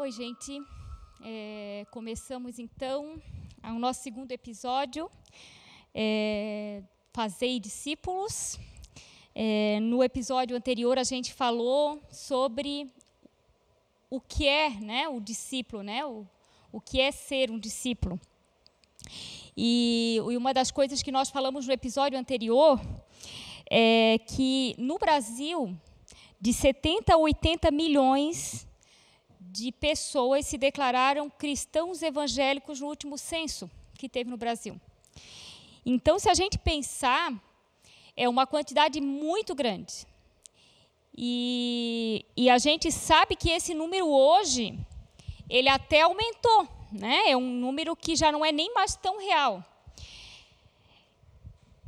Oi, gente. É, começamos então o nosso segundo episódio, é, Fazei Discípulos. É, no episódio anterior, a gente falou sobre o que é né, o discípulo, né, o, o que é ser um discípulo. E, e uma das coisas que nós falamos no episódio anterior é que no Brasil, de 70 a 80 milhões de pessoas se declararam cristãos evangélicos no último censo que teve no Brasil. Então, se a gente pensar, é uma quantidade muito grande. E, e a gente sabe que esse número hoje, ele até aumentou, né? É um número que já não é nem mais tão real.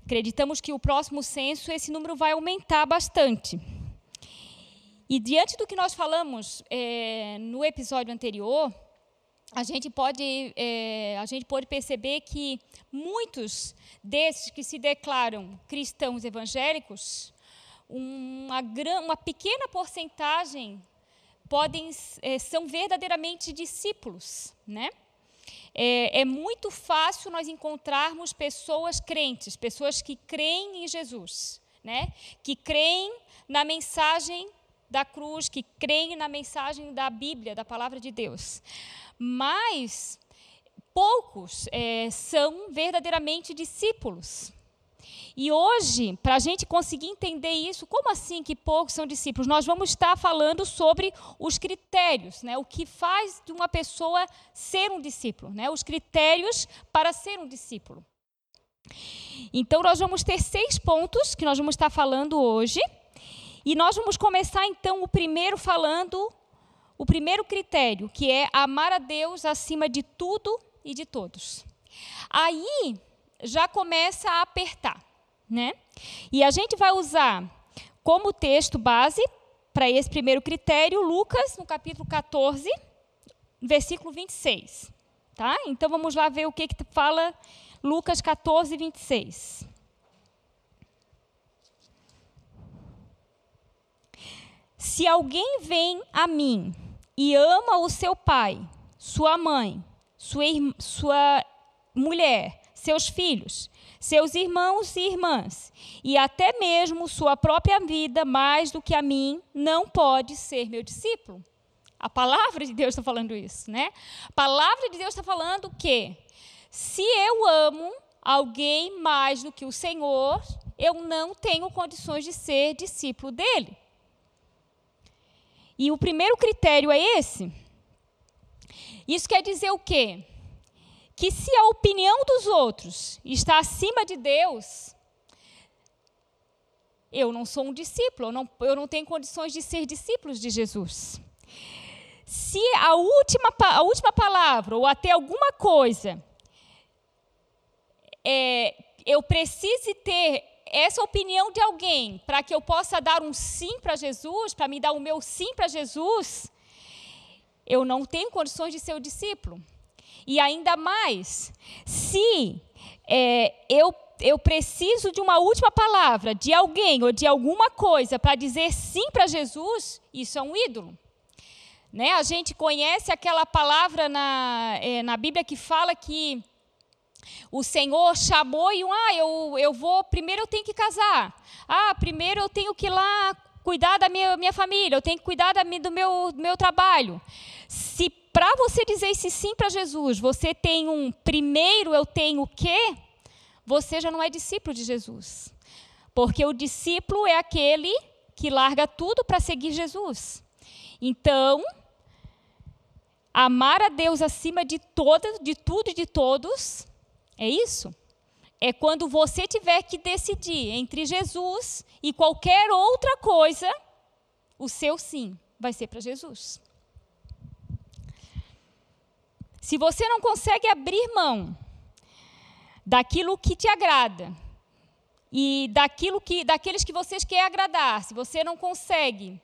Acreditamos que o próximo censo esse número vai aumentar bastante. E diante do que nós falamos é, no episódio anterior, a gente pode é, a gente pode perceber que muitos desses que se declaram cristãos evangélicos, uma, uma pequena porcentagem podem é, são verdadeiramente discípulos, né? É, é, muito fácil nós encontrarmos pessoas crentes, pessoas que creem em Jesus, né? Que creem na mensagem da cruz, que creem na mensagem da Bíblia, da palavra de Deus. Mas poucos é, são verdadeiramente discípulos. E hoje, para a gente conseguir entender isso, como assim que poucos são discípulos? Nós vamos estar falando sobre os critérios, né? o que faz de uma pessoa ser um discípulo, né? os critérios para ser um discípulo. Então, nós vamos ter seis pontos que nós vamos estar falando hoje. E nós vamos começar então o primeiro falando o primeiro critério, que é amar a Deus acima de tudo e de todos. Aí já começa a apertar, né? E a gente vai usar como texto base para esse primeiro critério Lucas, no capítulo 14, versículo 26, tá? Então vamos lá ver o que que fala Lucas 14, 26. Se alguém vem a mim e ama o seu pai, sua mãe, sua, sua mulher, seus filhos, seus irmãos e irmãs, e até mesmo sua própria vida mais do que a mim, não pode ser meu discípulo. A palavra de Deus está falando isso, né? A palavra de Deus está falando que se eu amo alguém mais do que o Senhor, eu não tenho condições de ser discípulo dele. E o primeiro critério é esse. Isso quer dizer o quê? Que se a opinião dos outros está acima de Deus, eu não sou um discípulo, eu não, eu não tenho condições de ser discípulo de Jesus. Se a última, a última palavra, ou até alguma coisa, é, eu precise ter essa opinião de alguém para que eu possa dar um sim para Jesus, para me dar o meu sim para Jesus, eu não tenho condições de ser o discípulo. E ainda mais, se é, eu, eu preciso de uma última palavra de alguém ou de alguma coisa para dizer sim para Jesus, isso é um ídolo. Né? A gente conhece aquela palavra na, é, na Bíblia que fala que o Senhor chamou e, ah, eu, eu vou, primeiro eu tenho que casar. Ah, primeiro eu tenho que ir lá cuidar da minha, minha família, eu tenho que cuidar da, do, meu, do meu trabalho. Se para você dizer esse sim para Jesus, você tem um primeiro eu tenho o quê? Você já não é discípulo de Jesus. Porque o discípulo é aquele que larga tudo para seguir Jesus. Então, amar a Deus acima de todas, de tudo e de todos, é isso? É quando você tiver que decidir entre Jesus e qualquer outra coisa, o seu sim vai ser para Jesus. Se você não consegue abrir mão daquilo que te agrada e daquilo que daqueles que vocês querem agradar, se você não consegue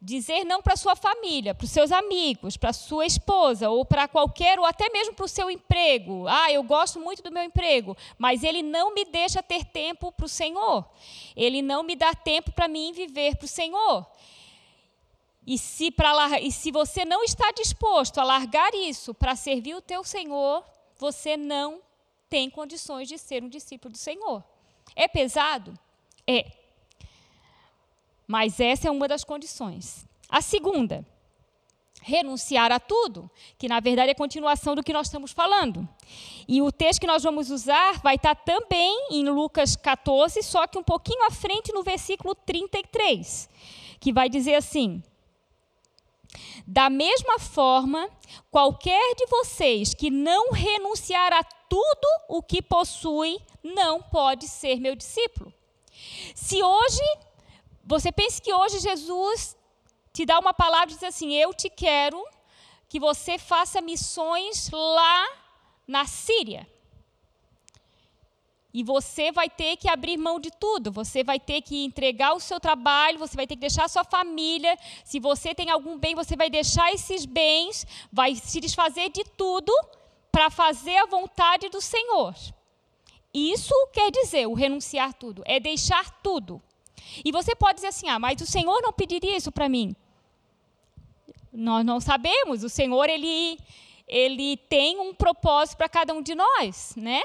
dizer não para sua família, para os seus amigos, para sua esposa ou para qualquer ou até mesmo para o seu emprego. Ah, eu gosto muito do meu emprego, mas ele não me deixa ter tempo para o Senhor. Ele não me dá tempo para mim viver para o Senhor. E se, e se você não está disposto a largar isso para servir o teu Senhor, você não tem condições de ser um discípulo do Senhor. É pesado? É. Mas essa é uma das condições. A segunda, renunciar a tudo, que na verdade é continuação do que nós estamos falando. E o texto que nós vamos usar vai estar também em Lucas 14, só que um pouquinho à frente no versículo 33, que vai dizer assim: Da mesma forma, qualquer de vocês que não renunciar a tudo o que possui, não pode ser meu discípulo. Se hoje, você pensa que hoje Jesus te dá uma palavra e diz assim: Eu te quero que você faça missões lá na Síria. E você vai ter que abrir mão de tudo. Você vai ter que entregar o seu trabalho, você vai ter que deixar a sua família. Se você tem algum bem, você vai deixar esses bens, vai se desfazer de tudo para fazer a vontade do Senhor. Isso quer dizer o renunciar tudo, é deixar tudo. E você pode dizer assim: ah, mas o Senhor não pediria isso para mim. Nós não sabemos. O Senhor ele ele tem um propósito para cada um de nós, né?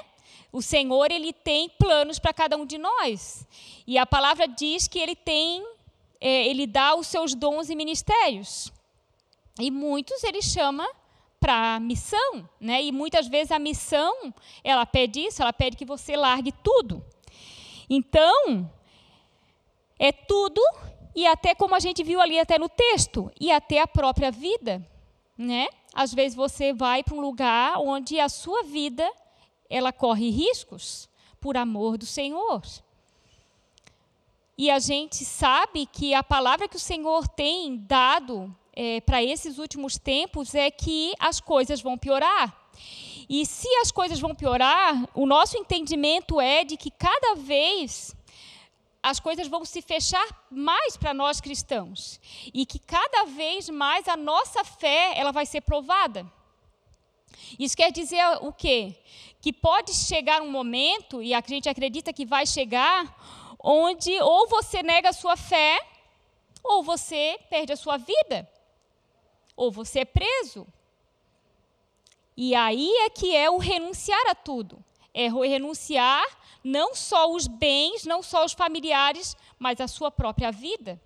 O Senhor ele tem planos para cada um de nós. E a palavra diz que ele tem, é, ele dá os seus dons e ministérios. E muitos ele chama para a missão, né? E muitas vezes a missão, ela pede isso, ela pede que você largue tudo. Então, é tudo e até como a gente viu ali até no texto, e até a própria vida, né? Às vezes você vai para um lugar onde a sua vida ela corre riscos por amor do Senhor. E a gente sabe que a palavra que o Senhor tem dado é, para esses últimos tempos é que as coisas vão piorar. E se as coisas vão piorar, o nosso entendimento é de que cada vez as coisas vão se fechar mais para nós cristãos e que cada vez mais a nossa fé ela vai ser provada. Isso quer dizer o quê? Que pode chegar um momento e a gente acredita que vai chegar onde ou você nega a sua fé ou você perde a sua vida ou você é preso. E aí é que é o renunciar a tudo. É renunciar não só os bens, não só os familiares, mas a sua própria vida.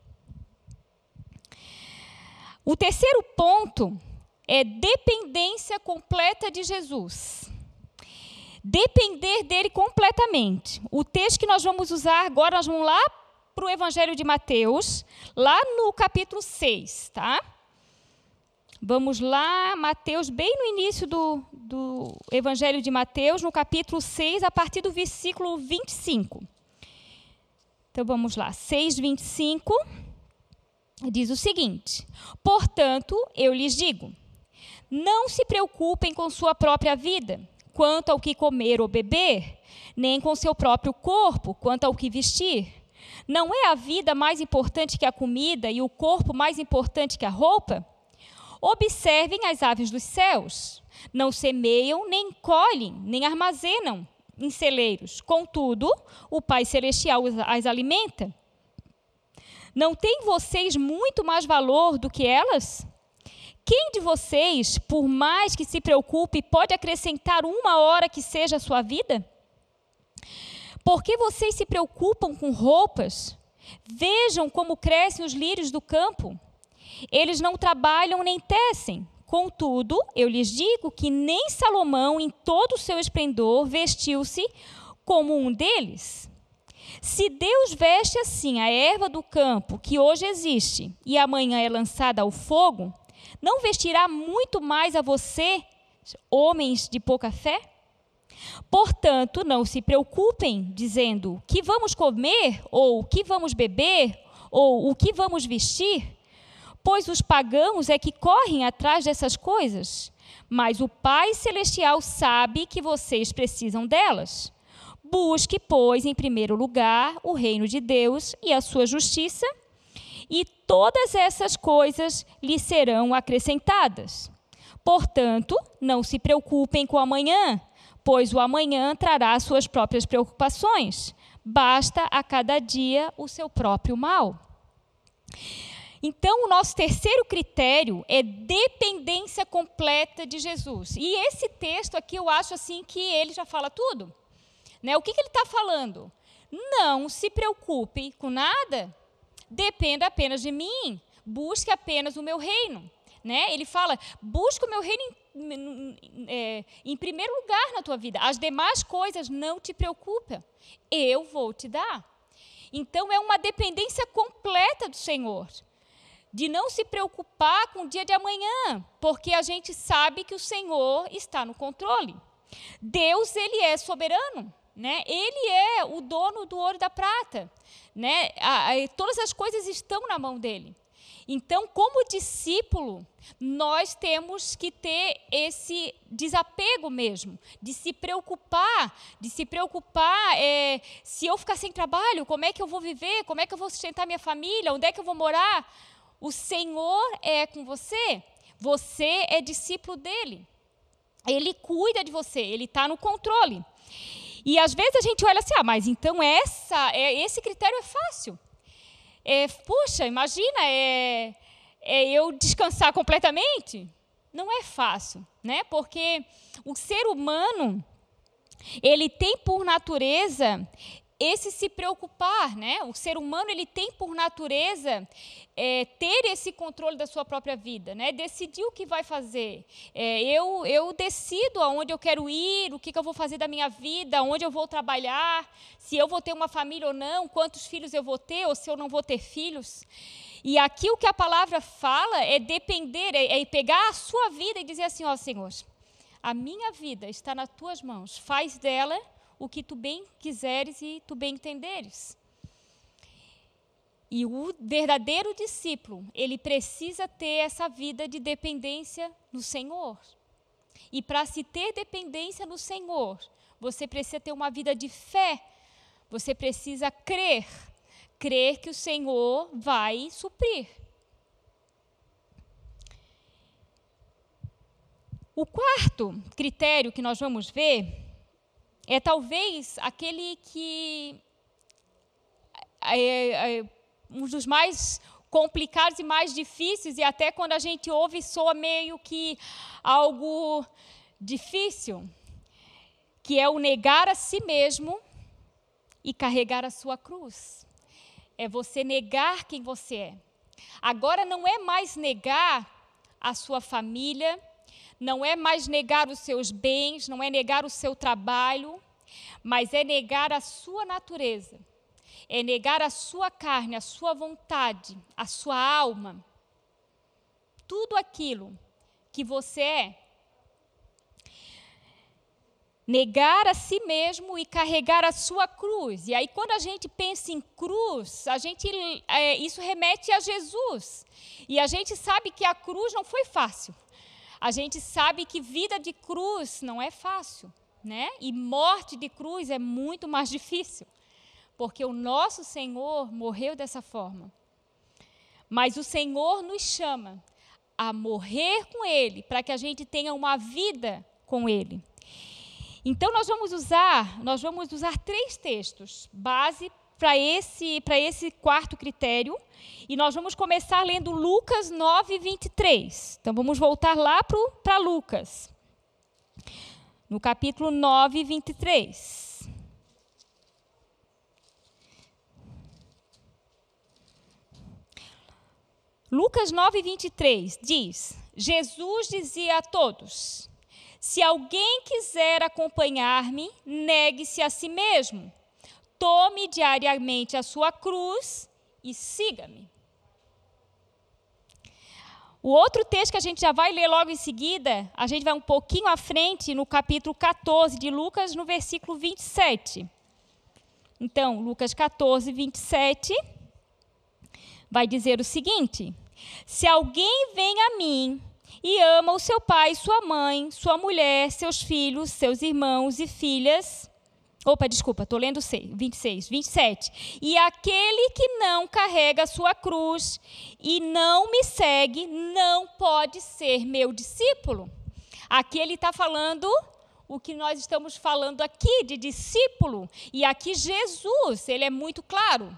O terceiro ponto é dependência completa de Jesus. Depender dele completamente. O texto que nós vamos usar agora, nós vamos lá para o Evangelho de Mateus, lá no capítulo 6, tá? Vamos lá, Mateus, bem no início do, do Evangelho de Mateus, no capítulo 6, a partir do versículo 25. Então vamos lá, 6, 25, diz o seguinte: Portanto, eu lhes digo, não se preocupem com sua própria vida, quanto ao que comer ou beber, nem com seu próprio corpo, quanto ao que vestir. Não é a vida mais importante que a comida e o corpo mais importante que a roupa? Observem as aves dos céus. Não semeiam, nem colhem, nem armazenam em celeiros. Contudo, o Pai Celestial as alimenta. Não têm vocês muito mais valor do que elas? Quem de vocês, por mais que se preocupe, pode acrescentar uma hora que seja a sua vida? Por que vocês se preocupam com roupas? Vejam como crescem os lírios do campo. Eles não trabalham nem tecem. Contudo, eu lhes digo que nem Salomão, em todo o seu esplendor, vestiu-se como um deles. Se Deus veste assim a erva do campo, que hoje existe, e amanhã é lançada ao fogo, não vestirá muito mais a você, homens de pouca fé? Portanto, não se preocupem dizendo: que vamos comer, ou que vamos beber, ou o que vamos vestir? Pois os pagãos é que correm atrás dessas coisas, mas o Pai Celestial sabe que vocês precisam delas. Busque, pois, em primeiro lugar o reino de Deus e a sua justiça, e todas essas coisas lhe serão acrescentadas. Portanto, não se preocupem com amanhã, pois o amanhã trará suas próprias preocupações. Basta a cada dia o seu próprio mal. Então, o nosso terceiro critério é dependência completa de Jesus. E esse texto aqui eu acho assim que ele já fala tudo. Né? O que, que ele está falando? Não se preocupe com nada, dependa apenas de mim, busque apenas o meu reino. Né? Ele fala: busque o meu reino em, é, em primeiro lugar na tua vida. As demais coisas não te preocupem. Eu vou te dar. Então é uma dependência completa do Senhor. De não se preocupar com o dia de amanhã, porque a gente sabe que o Senhor está no controle. Deus, ele é soberano, né? Ele é o dono do ouro e da prata, né? A, a, todas as coisas estão na mão dele. Então, como discípulo, nós temos que ter esse desapego mesmo, de se preocupar, de se preocupar é, se eu ficar sem trabalho, como é que eu vou viver, como é que eu vou sustentar minha família, onde é que eu vou morar. O Senhor é com você, você é discípulo dele. Ele cuida de você, ele está no controle. E às vezes a gente olha assim, ah, mas então essa, é, esse critério é fácil é, puxa, imagina, é, é eu descansar completamente? Não é fácil, né? Porque o ser humano, ele tem por natureza esse se preocupar, né? O ser humano ele tem por natureza é, ter esse controle da sua própria vida, né? Decidir o que vai fazer. É, eu eu decido aonde eu quero ir, o que, que eu vou fazer da minha vida, onde eu vou trabalhar, se eu vou ter uma família ou não, quantos filhos eu vou ter ou se eu não vou ter filhos. E aqui o que a palavra fala é depender, é, é pegar a sua vida e dizer assim, ó Senhor, a minha vida está nas tuas mãos, faz dela o que tu bem quiseres e tu bem entenderes. E o verdadeiro discípulo, ele precisa ter essa vida de dependência no Senhor. E para se ter dependência no Senhor, você precisa ter uma vida de fé. Você precisa crer, crer que o Senhor vai suprir. O quarto critério que nós vamos ver é talvez aquele que é, é, um dos mais complicados e mais difíceis, e até quando a gente ouve soa meio que algo difícil, que é o negar a si mesmo e carregar a sua cruz. É você negar quem você é. Agora não é mais negar a sua família, não é mais negar os seus bens, não é negar o seu trabalho, mas é negar a sua natureza, é negar a sua carne, a sua vontade, a sua alma, tudo aquilo que você é. Negar a si mesmo e carregar a sua cruz. E aí, quando a gente pensa em cruz, a gente, é, isso remete a Jesus. E a gente sabe que a cruz não foi fácil. A gente sabe que vida de cruz não é fácil, né? E morte de cruz é muito mais difícil, porque o nosso Senhor morreu dessa forma. Mas o Senhor nos chama a morrer com Ele, para que a gente tenha uma vida com Ele. Então nós vamos usar, nós vamos usar três textos base para esse, esse quarto critério. E nós vamos começar lendo Lucas 9, 23. Então vamos voltar lá para Lucas, no capítulo 9, 23. Lucas 9, 23 diz: Jesus dizia a todos: Se alguém quiser acompanhar-me, negue-se a si mesmo Tome diariamente a sua cruz e siga-me. O outro texto que a gente já vai ler logo em seguida, a gente vai um pouquinho à frente, no capítulo 14 de Lucas, no versículo 27. Então, Lucas 14, 27, vai dizer o seguinte: Se alguém vem a mim e ama o seu pai, sua mãe, sua mulher, seus filhos, seus irmãos e filhas, Opa, desculpa, estou lendo 6, 26, 27. E aquele que não carrega a sua cruz e não me segue, não pode ser meu discípulo. Aqui ele está falando o que nós estamos falando aqui de discípulo. E aqui Jesus, ele é muito claro.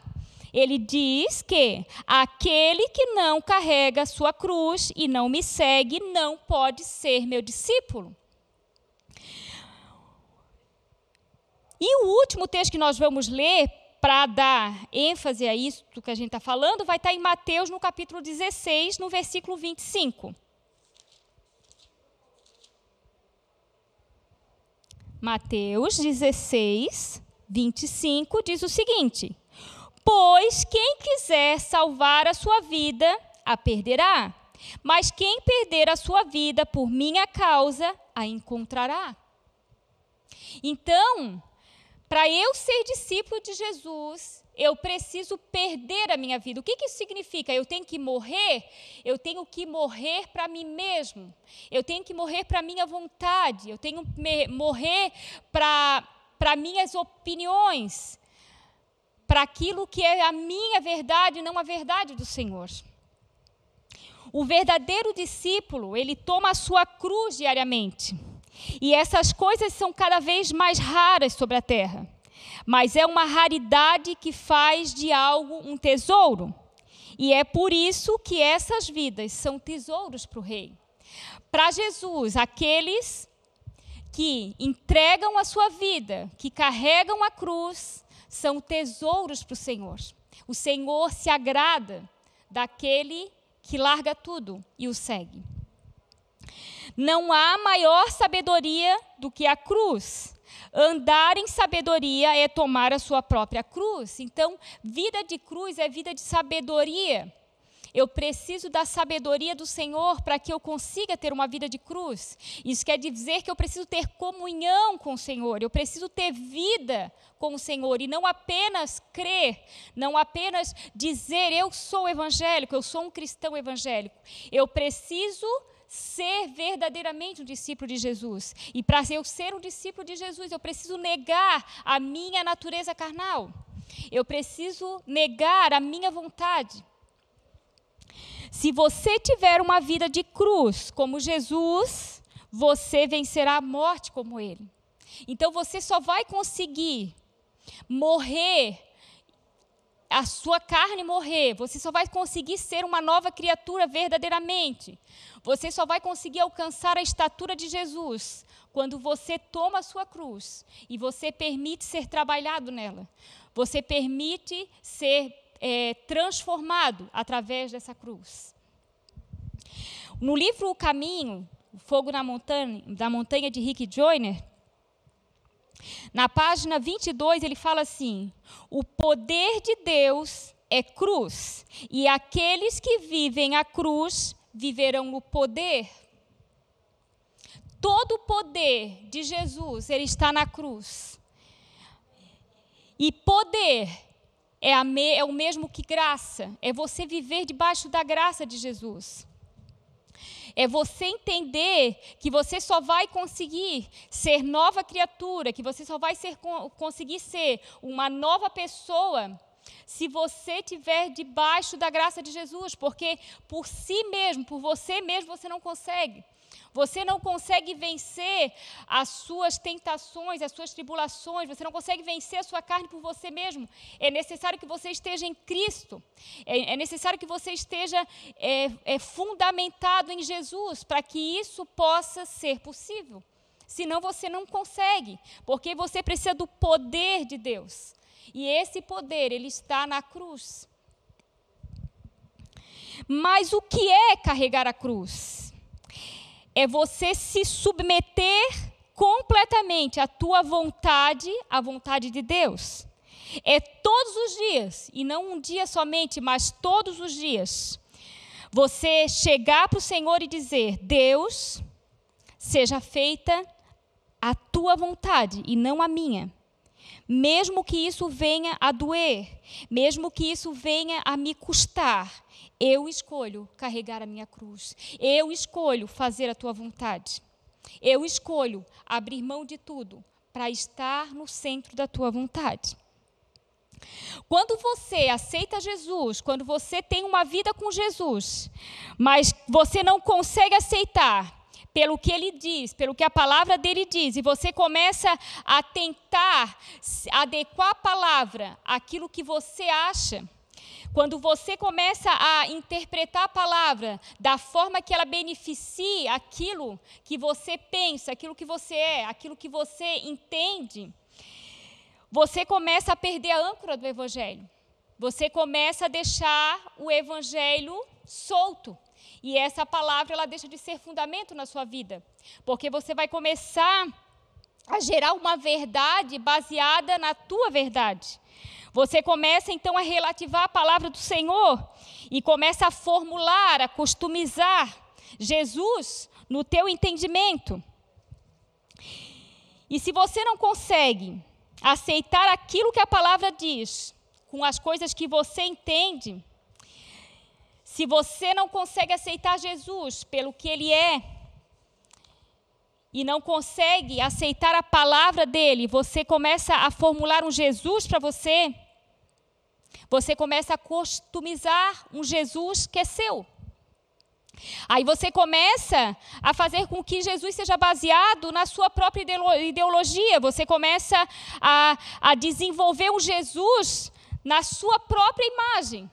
ele diz que aquele que não carrega sua cruz e não me segue não pode ser meu discípulo. E o último texto que nós vamos ler para dar ênfase a isso que a gente está falando vai estar tá em Mateus, no capítulo 16, no versículo 25. Mateus 16, 25 diz o seguinte: Pois quem quiser salvar a sua vida, a perderá. Mas quem perder a sua vida por minha causa, a encontrará. Então, para eu ser discípulo de Jesus, eu preciso perder a minha vida. O que, que isso significa? Eu tenho que morrer? Eu tenho que morrer para mim mesmo. Eu tenho que morrer para a minha vontade. Eu tenho que morrer para minhas opiniões para aquilo que é a minha verdade, não a verdade do Senhor. O verdadeiro discípulo, ele toma a sua cruz diariamente. E essas coisas são cada vez mais raras sobre a terra. Mas é uma raridade que faz de algo um tesouro. E é por isso que essas vidas são tesouros para o rei. Para Jesus, aqueles que entregam a sua vida, que carregam a cruz, são tesouros para o Senhor. O Senhor se agrada daquele que larga tudo e o segue. Não há maior sabedoria do que a cruz. Andar em sabedoria é tomar a sua própria cruz. Então, vida de cruz é vida de sabedoria. Eu preciso da sabedoria do Senhor para que eu consiga ter uma vida de cruz. Isso quer dizer que eu preciso ter comunhão com o Senhor, eu preciso ter vida com o Senhor e não apenas crer, não apenas dizer eu sou evangélico, eu sou um cristão evangélico. Eu preciso ser verdadeiramente um discípulo de Jesus. E para eu ser um discípulo de Jesus, eu preciso negar a minha natureza carnal. Eu preciso negar a minha vontade. Se você tiver uma vida de cruz como Jesus, você vencerá a morte como ele. Então você só vai conseguir morrer a sua carne morrer, você só vai conseguir ser uma nova criatura verdadeiramente. Você só vai conseguir alcançar a estatura de Jesus quando você toma a sua cruz e você permite ser trabalhado nela. Você permite ser é, transformado através dessa cruz. No livro O Caminho, o Fogo na Montanha, da Montanha de Rick Joyner, na página 22 ele fala assim: o poder de Deus é cruz, e aqueles que vivem a cruz viverão no poder. Todo o poder de Jesus, ele está na cruz. E poder é, me, é o mesmo que graça, é você viver debaixo da graça de Jesus. É você entender que você só vai conseguir ser nova criatura, que você só vai ser, conseguir ser uma nova pessoa se você estiver debaixo da graça de Jesus, porque por si mesmo, por você mesmo, você não consegue. Você não consegue vencer as suas tentações, as suas tribulações, você não consegue vencer a sua carne por você mesmo. É necessário que você esteja em Cristo, é, é necessário que você esteja é, é fundamentado em Jesus para que isso possa ser possível. Senão você não consegue, porque você precisa do poder de Deus. E esse poder, ele está na cruz. Mas o que é carregar a cruz? é você se submeter completamente à tua vontade, à vontade de Deus. É todos os dias, e não um dia somente, mas todos os dias. Você chegar para o Senhor e dizer: Deus, seja feita a tua vontade e não a minha. Mesmo que isso venha a doer, mesmo que isso venha a me custar, eu escolho carregar a minha cruz. Eu escolho fazer a tua vontade. Eu escolho abrir mão de tudo para estar no centro da tua vontade. Quando você aceita Jesus, quando você tem uma vida com Jesus, mas você não consegue aceitar pelo que ele diz, pelo que a palavra dele diz, e você começa a tentar adequar a palavra àquilo que você acha, Quando você começa a interpretar a palavra da forma que ela beneficia aquilo que você pensa, aquilo que você é, aquilo que você entende, você começa a perder a âncora do evangelho. Você começa a deixar o evangelho solto. E essa palavra ela deixa de ser fundamento na sua vida, porque você vai começar a gerar uma verdade baseada na tua verdade. Você começa então a relativar a palavra do Senhor e começa a formular, a customizar Jesus no teu entendimento. E se você não consegue aceitar aquilo que a palavra diz com as coisas que você entende, se você não consegue aceitar Jesus pelo que ele é, e não consegue aceitar a palavra dele, você começa a formular um Jesus para você, você começa a customizar um Jesus que é seu. Aí você começa a fazer com que Jesus seja baseado na sua própria ideologia, você começa a, a desenvolver um Jesus na sua própria imagem.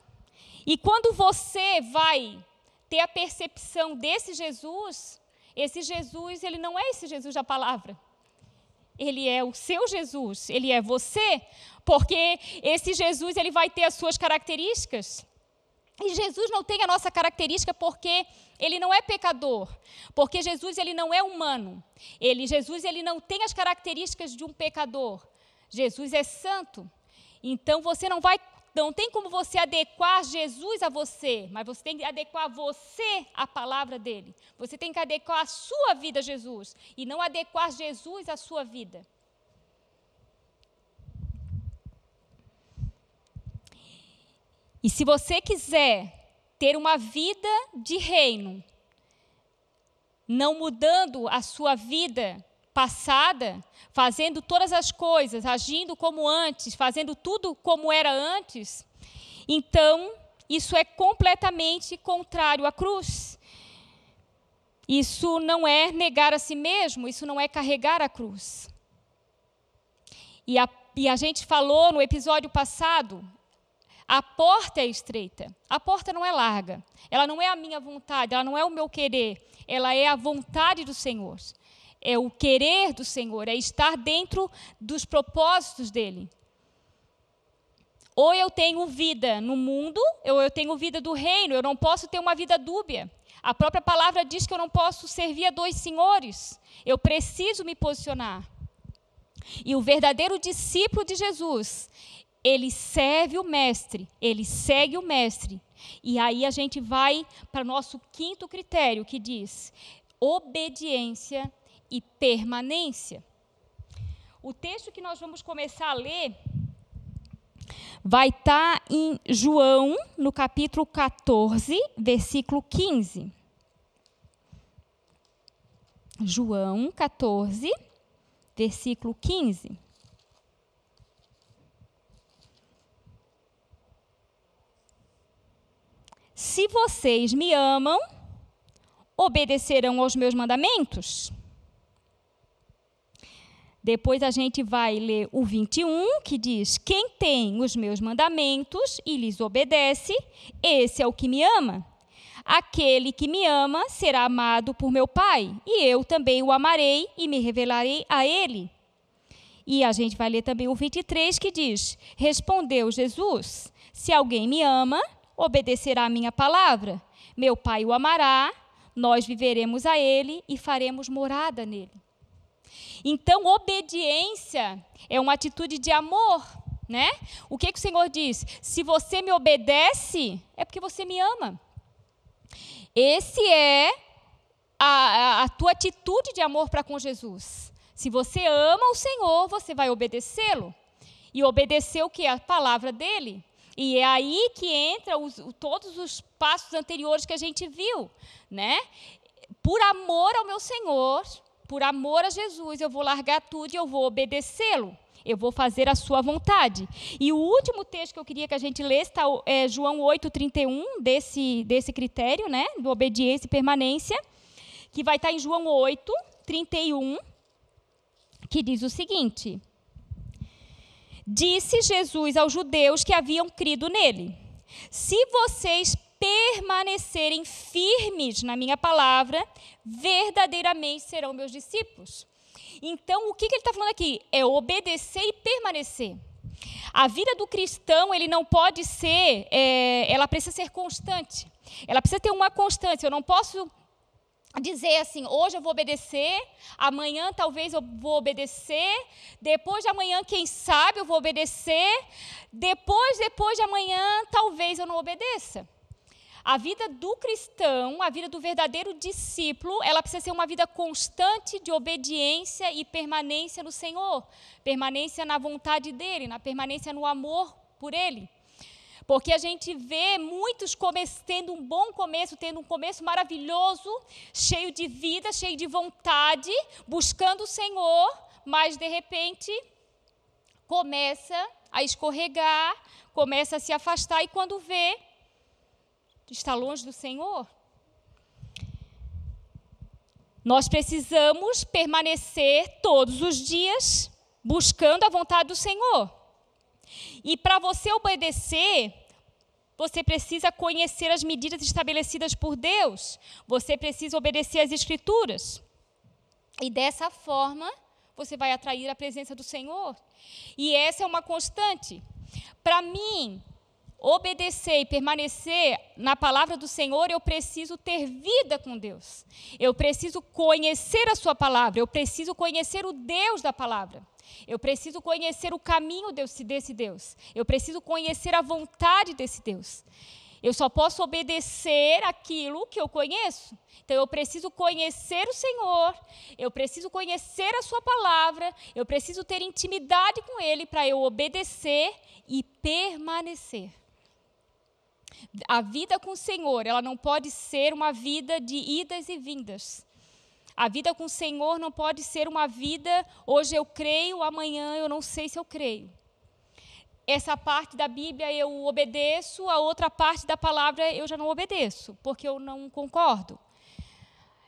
E quando você vai ter a percepção desse Jesus, esse Jesus, ele não é esse Jesus da palavra. Ele é o seu Jesus, ele é você, porque esse Jesus ele vai ter as suas características. E Jesus não tem a nossa característica porque ele não é pecador, porque Jesus ele não é humano. Ele Jesus ele não tem as características de um pecador. Jesus é santo. Então você não vai não tem como você adequar Jesus a você, mas você tem que adequar você à palavra dele. Você tem que adequar a sua vida a Jesus e não adequar Jesus à sua vida. E se você quiser ter uma vida de reino, não mudando a sua vida passada, fazendo todas as coisas, agindo como antes, fazendo tudo como era antes, então isso é completamente contrário à cruz. Isso não é negar a si mesmo, isso não é carregar a cruz. E a, e a gente falou no episódio passado, a porta é estreita, a porta não é larga, ela não é a minha vontade, ela não é o meu querer, ela é a vontade do Senhor é o querer do Senhor, é estar dentro dos propósitos dele. Ou eu tenho vida no mundo, ou eu tenho vida do reino, eu não posso ter uma vida dúbia. A própria palavra diz que eu não posso servir a dois senhores, eu preciso me posicionar. E o verdadeiro discípulo de Jesus, ele serve o Mestre, ele segue o Mestre. E aí a gente vai para o nosso quinto critério, que diz: obediência e permanência. O texto que nós vamos começar a ler vai estar tá em João, no capítulo 14, versículo 15. João 14, versículo 15. Se vocês me amam, obedecerão aos meus mandamentos. Depois a gente vai ler o 21, que diz: Quem tem os meus mandamentos e lhes obedece, esse é o que me ama. Aquele que me ama será amado por meu Pai, e eu também o amarei e me revelarei a ele. E a gente vai ler também o 23, que diz: Respondeu Jesus: Se alguém me ama, obedecerá a minha palavra. Meu Pai o amará, nós viveremos a ele e faremos morada nele. Então, obediência é uma atitude de amor, né? O que, que o Senhor diz? Se você me obedece, é porque você me ama. Esse é a, a, a tua atitude de amor para com Jesus. Se você ama o Senhor, você vai obedecê-lo. E obedecer o que? A palavra dele. E é aí que entra os, todos os passos anteriores que a gente viu, né? Por amor ao meu Senhor, por amor a Jesus, eu vou largar tudo e eu vou obedecê-lo. Eu vou fazer a sua vontade. E o último texto que eu queria que a gente lesse está é João 8,31, desse, desse critério, né? Do obediência e permanência, que vai estar tá em João 8, 31, que diz o seguinte: Disse Jesus aos judeus que haviam crido nele: se vocês permanecerem firmes na minha palavra, verdadeiramente serão meus discípulos. Então, o que, que ele está falando aqui? É obedecer e permanecer. A vida do cristão, ele não pode ser, é, ela precisa ser constante. Ela precisa ter uma constância. Eu não posso dizer assim, hoje eu vou obedecer, amanhã talvez eu vou obedecer, depois de amanhã, quem sabe, eu vou obedecer, depois, depois de amanhã, talvez eu não obedeça. A vida do cristão, a vida do verdadeiro discípulo, ela precisa ser uma vida constante de obediência e permanência no Senhor, permanência na vontade dele, na permanência no amor por ele. Porque a gente vê muitos tendo um bom começo, tendo um começo maravilhoso, cheio de vida, cheio de vontade, buscando o Senhor, mas de repente começa a escorregar, começa a se afastar e quando vê, está longe do Senhor? Nós precisamos permanecer todos os dias buscando a vontade do Senhor. E para você obedecer, você precisa conhecer as medidas estabelecidas por Deus. Você precisa obedecer às Escrituras. E dessa forma, você vai atrair a presença do Senhor. E essa é uma constante. Para mim, obedecer e permanecer na palavra do Senhor, eu preciso ter vida com Deus. Eu preciso conhecer a Sua palavra. Eu preciso conhecer o Deus da palavra. Eu preciso conhecer o caminho desse Deus. Eu preciso conhecer a vontade desse Deus. Eu só posso obedecer aquilo que eu conheço. Então eu preciso conhecer o Senhor, eu preciso conhecer a Sua palavra, eu preciso ter intimidade com Ele para eu obedecer e permanecer. A vida com o Senhor, ela não pode ser uma vida de idas e vindas. A vida com o Senhor não pode ser uma vida, hoje eu creio, amanhã eu não sei se eu creio. Essa parte da Bíblia eu obedeço, a outra parte da palavra eu já não obedeço, porque eu não concordo.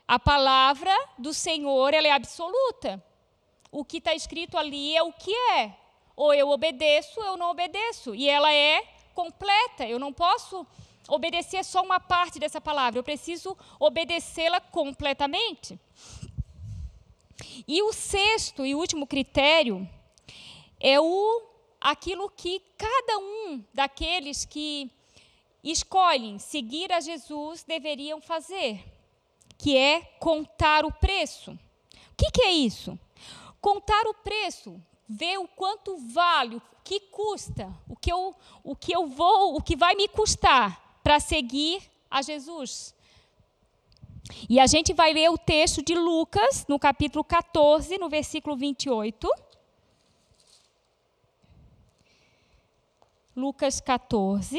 A palavra do Senhor ela é absoluta. O que está escrito ali é o que é. Ou eu obedeço, ou eu não obedeço. E ela é completa. Eu não posso obedecer só uma parte dessa palavra, eu preciso obedecê-la completamente. E o sexto e último critério é o aquilo que cada um daqueles que escolhem seguir a Jesus deveriam fazer, que é contar o preço. O que, que é isso? Contar o preço, ver o quanto vale, que custa, o que eu, o que eu vou, o que vai me custar para seguir a Jesus. E a gente vai ler o texto de Lucas, no capítulo 14, no versículo 28. Lucas 14,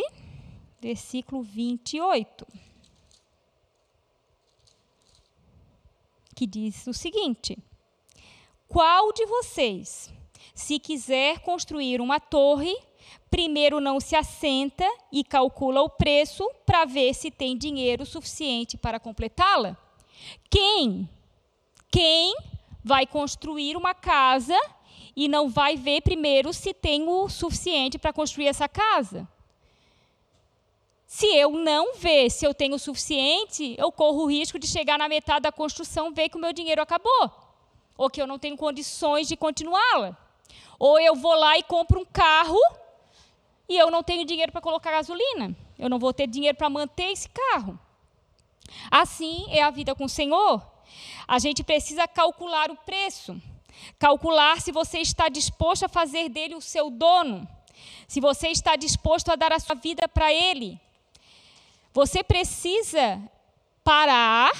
versículo 28. Que diz o seguinte: Qual de vocês, se quiser construir uma torre, primeiro não se assenta e calcula o preço para ver se tem dinheiro suficiente para completá-la? Quem? Quem vai construir uma casa e não vai ver primeiro se tem o suficiente para construir essa casa? Se eu não ver se eu tenho o suficiente, eu corro o risco de chegar na metade da construção, ver que o meu dinheiro acabou, ou que eu não tenho condições de continuá-la. Ou eu vou lá e compro um carro e eu não tenho dinheiro para colocar gasolina. Eu não vou ter dinheiro para manter esse carro. Assim é a vida com o Senhor. A gente precisa calcular o preço, calcular se você está disposto a fazer dele o seu dono, se você está disposto a dar a sua vida para ele. Você precisa parar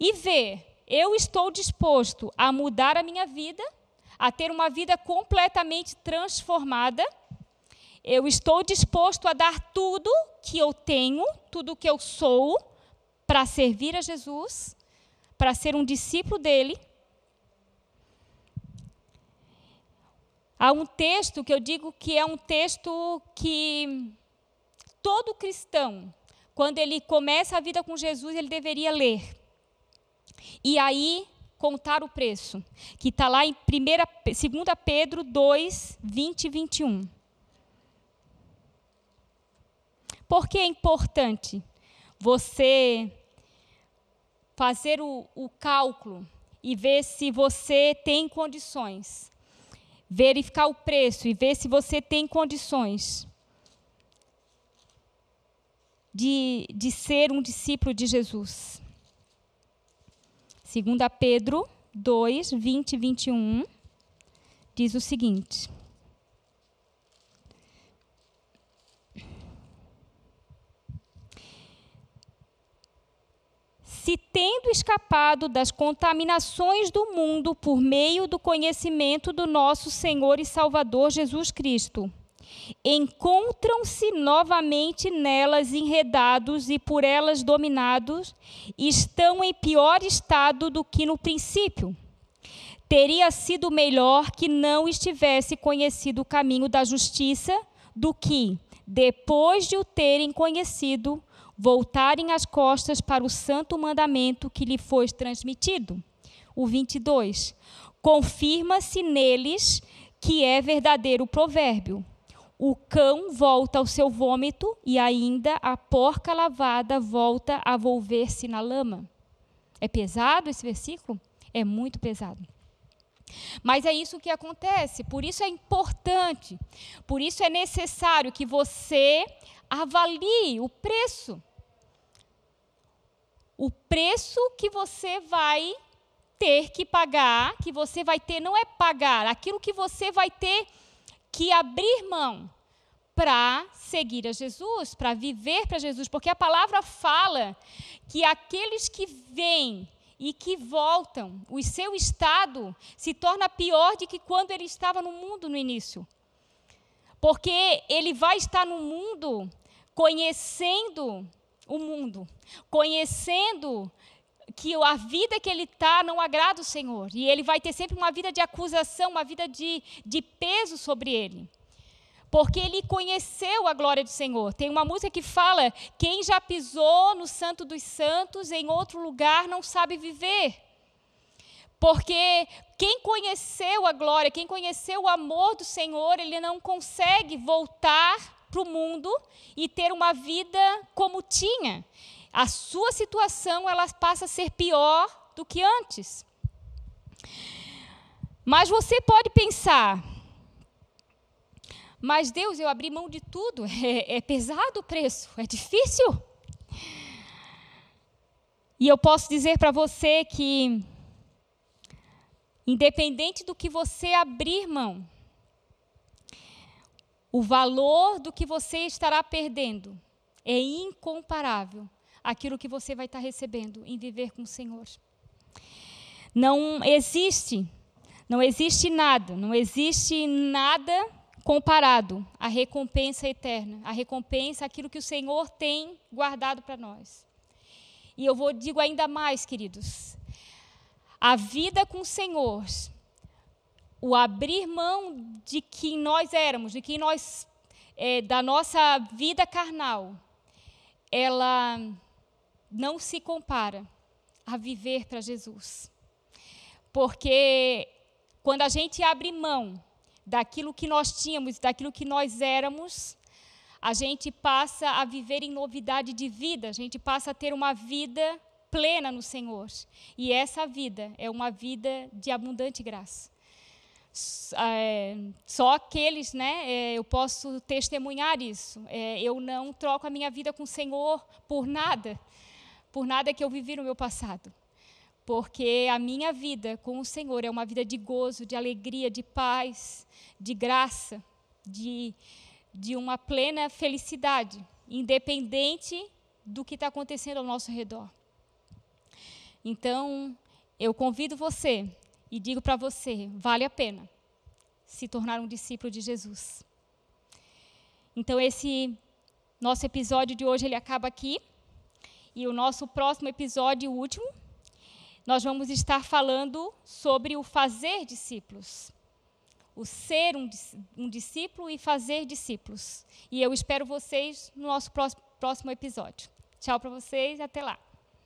e ver: eu estou disposto a mudar a minha vida, a ter uma vida completamente transformada eu estou disposto a dar tudo que eu tenho, tudo que eu sou, para servir a Jesus, para ser um discípulo dele. Há um texto que eu digo que é um texto que todo cristão, quando ele começa a vida com Jesus, ele deveria ler. E aí contar o preço, que está lá em 2 Pedro 2, 20 e 21. Por que é importante você fazer o, o cálculo e ver se você tem condições, verificar o preço e ver se você tem condições de, de ser um discípulo de Jesus. 2 Pedro 2, 20 e 21, diz o seguinte. se tendo escapado das contaminações do mundo por meio do conhecimento do nosso Senhor e Salvador Jesus Cristo, encontram-se novamente nelas enredados e por elas dominados, estão em pior estado do que no princípio. Teria sido melhor que não estivesse conhecido o caminho da justiça do que, depois de o terem conhecido, voltarem as costas para o santo mandamento que lhe foi transmitido. O 22. Confirma-se neles que é verdadeiro o provérbio. O cão volta ao seu vômito e ainda a porca lavada volta a volver-se na lama. É pesado esse versículo? É muito pesado. Mas é isso que acontece, por isso é importante, por isso é necessário que você avalie o preço. O preço que você vai ter que pagar, que você vai ter, não é pagar, aquilo que você vai ter que abrir mão para seguir a Jesus, para viver para Jesus, porque a palavra fala que aqueles que vêm e que voltam, o seu estado se torna pior do que quando ele estava no mundo no início. Porque ele vai estar no mundo conhecendo o mundo, conhecendo que a vida que ele está não agrada o Senhor. E ele vai ter sempre uma vida de acusação, uma vida de, de peso sobre ele. Porque ele conheceu a glória do Senhor. Tem uma música que fala: quem já pisou no Santo dos Santos em outro lugar não sabe viver. Porque quem conheceu a glória, quem conheceu o amor do Senhor, ele não consegue voltar para o mundo e ter uma vida como tinha. A sua situação ela passa a ser pior do que antes. Mas você pode pensar, mas Deus, eu abri mão de tudo, é, é pesado o preço, é difícil. E eu posso dizer para você que, independente do que você abrir mão, o valor do que você estará perdendo é incomparável àquilo que você vai estar recebendo em viver com o Senhor. Não existe, não existe nada, não existe nada comparado à recompensa eterna, à recompensa, aquilo que o Senhor tem guardado para nós. E eu vou digo ainda mais, queridos. A vida com o Senhor o abrir mão de quem nós éramos, de quem nós, é, da nossa vida carnal, ela não se compara a viver para Jesus. Porque quando a gente abre mão daquilo que nós tínhamos, daquilo que nós éramos, a gente passa a viver em novidade de vida, a gente passa a ter uma vida plena no Senhor. E essa vida é uma vida de abundante graça é, só aqueles, né? É, eu posso testemunhar isso. É, eu não troco a minha vida com o Senhor por nada, por nada que eu vivi no meu passado. Porque a minha vida com o Senhor é uma vida de gozo, de alegria, de paz, de graça, de, de uma plena felicidade, independente do que está acontecendo ao nosso redor. Então, eu convido você e digo para você: vale a pena se tornar um discípulo de Jesus. Então esse nosso episódio de hoje ele acaba aqui e o nosso próximo episódio, o último, nós vamos estar falando sobre o fazer discípulos. O ser um, um discípulo e fazer discípulos. E eu espero vocês no nosso próximo episódio. Tchau para vocês até lá.